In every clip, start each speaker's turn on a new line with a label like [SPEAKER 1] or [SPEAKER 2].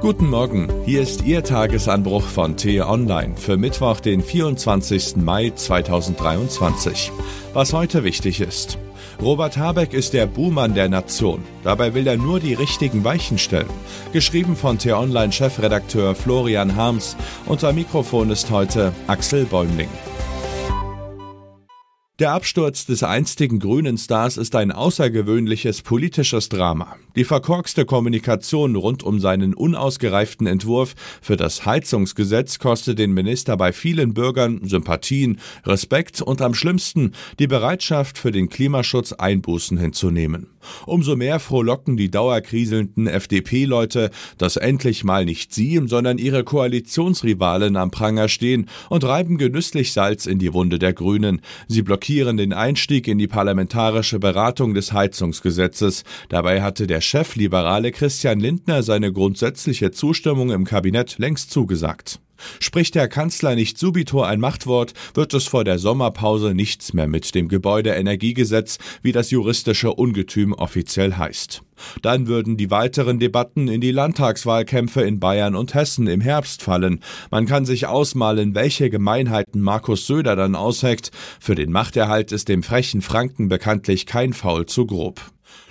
[SPEAKER 1] Guten Morgen, hier ist Ihr Tagesanbruch von T-Online für Mittwoch, den 24. Mai 2023. Was heute wichtig ist. Robert Habeck ist der Buhmann der Nation. Dabei will er nur die richtigen Weichen stellen. Geschrieben von T-Online-Chefredakteur Florian Harms. Unter Mikrofon ist heute Axel Bäumling. Der Absturz des einstigen grünen Stars ist ein außergewöhnliches politisches Drama. Die verkorkste Kommunikation rund um seinen unausgereiften Entwurf für das Heizungsgesetz kostet den Minister bei vielen Bürgern Sympathien, Respekt und am schlimmsten die Bereitschaft für den Klimaschutz Einbußen hinzunehmen. Umso mehr frohlocken die dauerkriselnden FDP-Leute, dass endlich mal nicht sie, sondern ihre Koalitionsrivalen am Pranger stehen und reiben genüsslich Salz in die Wunde der Grünen. Sie blockieren den Einstieg in die parlamentarische Beratung des Heizungsgesetzes. Dabei hatte der Chefliberale Christian Lindner seine grundsätzliche Zustimmung im Kabinett längst zugesagt. Spricht der Kanzler nicht subito ein Machtwort, wird es vor der Sommerpause nichts mehr mit dem Gebäudeenergiegesetz, wie das juristische Ungetüm offiziell heißt. Dann würden die weiteren Debatten in die Landtagswahlkämpfe in Bayern und Hessen im Herbst fallen. Man kann sich ausmalen, welche Gemeinheiten Markus Söder dann ausheckt. Für den Machterhalt ist dem frechen Franken bekanntlich kein Faul zu grob.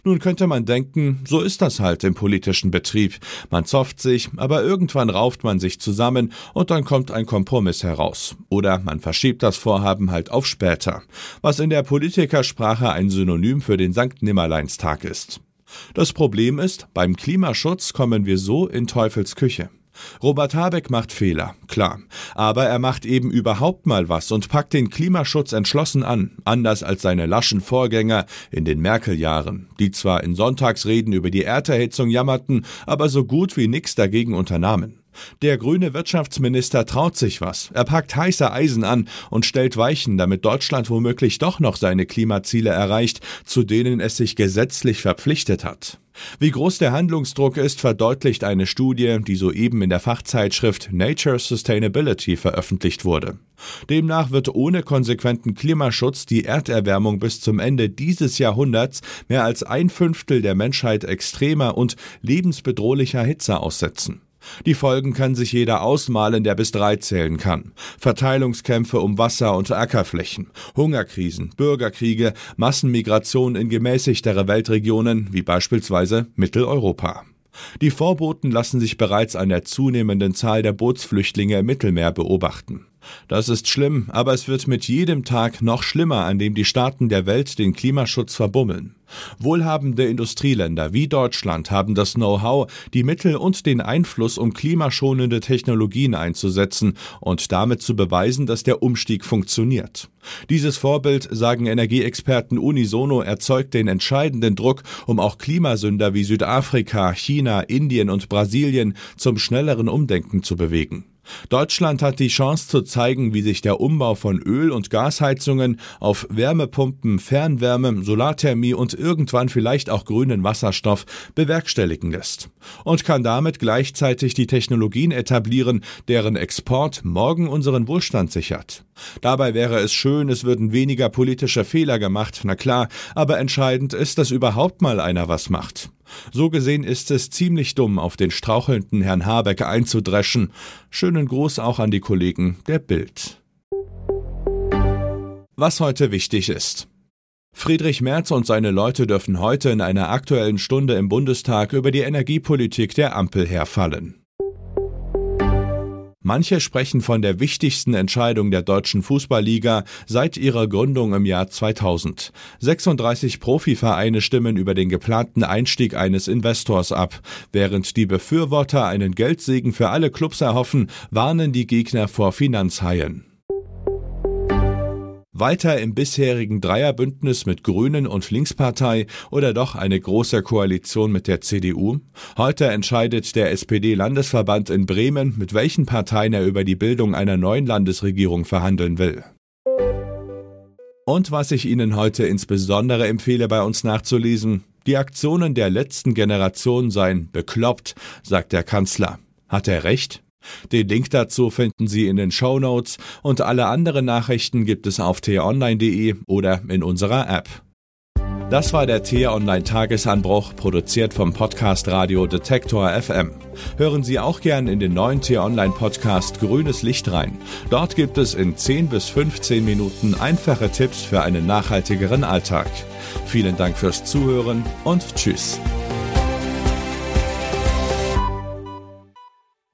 [SPEAKER 1] Nun könnte man denken, so ist das halt im politischen Betrieb. Man zofft sich, aber irgendwann rauft man sich zusammen und dann kommt ein Kompromiss heraus. Oder man verschiebt das Vorhaben halt auf später, was in der Politikersprache ein Synonym für den Sankt Nimmerleinstag ist. Das Problem ist, beim Klimaschutz kommen wir so in Teufels Küche. Robert Habeck macht Fehler, klar. Aber er macht eben überhaupt mal was und packt den Klimaschutz entschlossen an, anders als seine laschen Vorgänger in den Merkel-Jahren, die zwar in Sonntagsreden über die Erderhitzung jammerten, aber so gut wie nix dagegen unternahmen. Der grüne Wirtschaftsminister traut sich was. Er packt heiße Eisen an und stellt Weichen, damit Deutschland womöglich doch noch seine Klimaziele erreicht, zu denen es sich gesetzlich verpflichtet hat. Wie groß der Handlungsdruck ist, verdeutlicht eine Studie, die soeben in der Fachzeitschrift Nature Sustainability veröffentlicht wurde. Demnach wird ohne konsequenten Klimaschutz die Erderwärmung bis zum Ende dieses Jahrhunderts mehr als ein Fünftel der Menschheit extremer und lebensbedrohlicher Hitze aussetzen. Die Folgen kann sich jeder ausmalen, der bis drei zählen kann. Verteilungskämpfe um Wasser und Ackerflächen, Hungerkrisen, Bürgerkriege, Massenmigration in gemäßigtere Weltregionen wie beispielsweise Mitteleuropa. Die Vorboten lassen sich bereits an der zunehmenden Zahl der Bootsflüchtlinge im Mittelmeer beobachten. Das ist schlimm, aber es wird mit jedem Tag noch schlimmer, an dem die Staaten der Welt den Klimaschutz verbummeln. Wohlhabende Industrieländer wie Deutschland haben das Know-how, die Mittel und den Einfluss, um klimaschonende Technologien einzusetzen und damit zu beweisen, dass der Umstieg funktioniert. Dieses Vorbild, sagen Energieexperten unisono, erzeugt den entscheidenden Druck, um auch Klimasünder wie Südafrika, China, Indien und Brasilien zum schnelleren Umdenken zu bewegen. Deutschland hat die Chance zu zeigen, wie sich der Umbau von Öl- und Gasheizungen auf Wärmepumpen, Fernwärme, Solarthermie und irgendwann vielleicht auch grünen Wasserstoff bewerkstelligen lässt. Und kann damit gleichzeitig die Technologien etablieren, deren Export morgen unseren Wohlstand sichert. Dabei wäre es schön, es würden weniger politische Fehler gemacht, na klar, aber entscheidend ist, dass überhaupt mal einer was macht. So gesehen ist es ziemlich dumm, auf den strauchelnden Herrn Habeck einzudreschen. Schönen Gruß auch an die Kollegen der Bild. Was heute wichtig ist. Friedrich Merz und seine Leute dürfen heute in einer aktuellen Stunde im Bundestag über die Energiepolitik der Ampel herfallen. Manche sprechen von der wichtigsten Entscheidung der deutschen Fußballliga seit ihrer Gründung im Jahr 2000. 36 Profivereine stimmen über den geplanten Einstieg eines Investors ab. Während die Befürworter einen Geldsegen für alle Clubs erhoffen, warnen die Gegner vor Finanzhaien. Weiter im bisherigen Dreierbündnis mit Grünen und Linkspartei oder doch eine große Koalition mit der CDU? Heute entscheidet der SPD-Landesverband in Bremen, mit welchen Parteien er über die Bildung einer neuen Landesregierung verhandeln will. Und was ich Ihnen heute insbesondere empfehle, bei uns nachzulesen, die Aktionen der letzten Generation seien bekloppt, sagt der Kanzler. Hat er recht? Den Link dazu finden Sie in den Show Notes und alle anderen Nachrichten gibt es auf t-online.de oder in unserer App. Das war der T-Online Tagesanbruch, produziert vom Podcast Radio Detektor FM. Hören Sie auch gern in den neuen T-Online Podcast Grünes Licht rein. Dort gibt es in 10 bis 15 Minuten einfache Tipps für einen nachhaltigeren Alltag. Vielen Dank fürs Zuhören und Tschüss.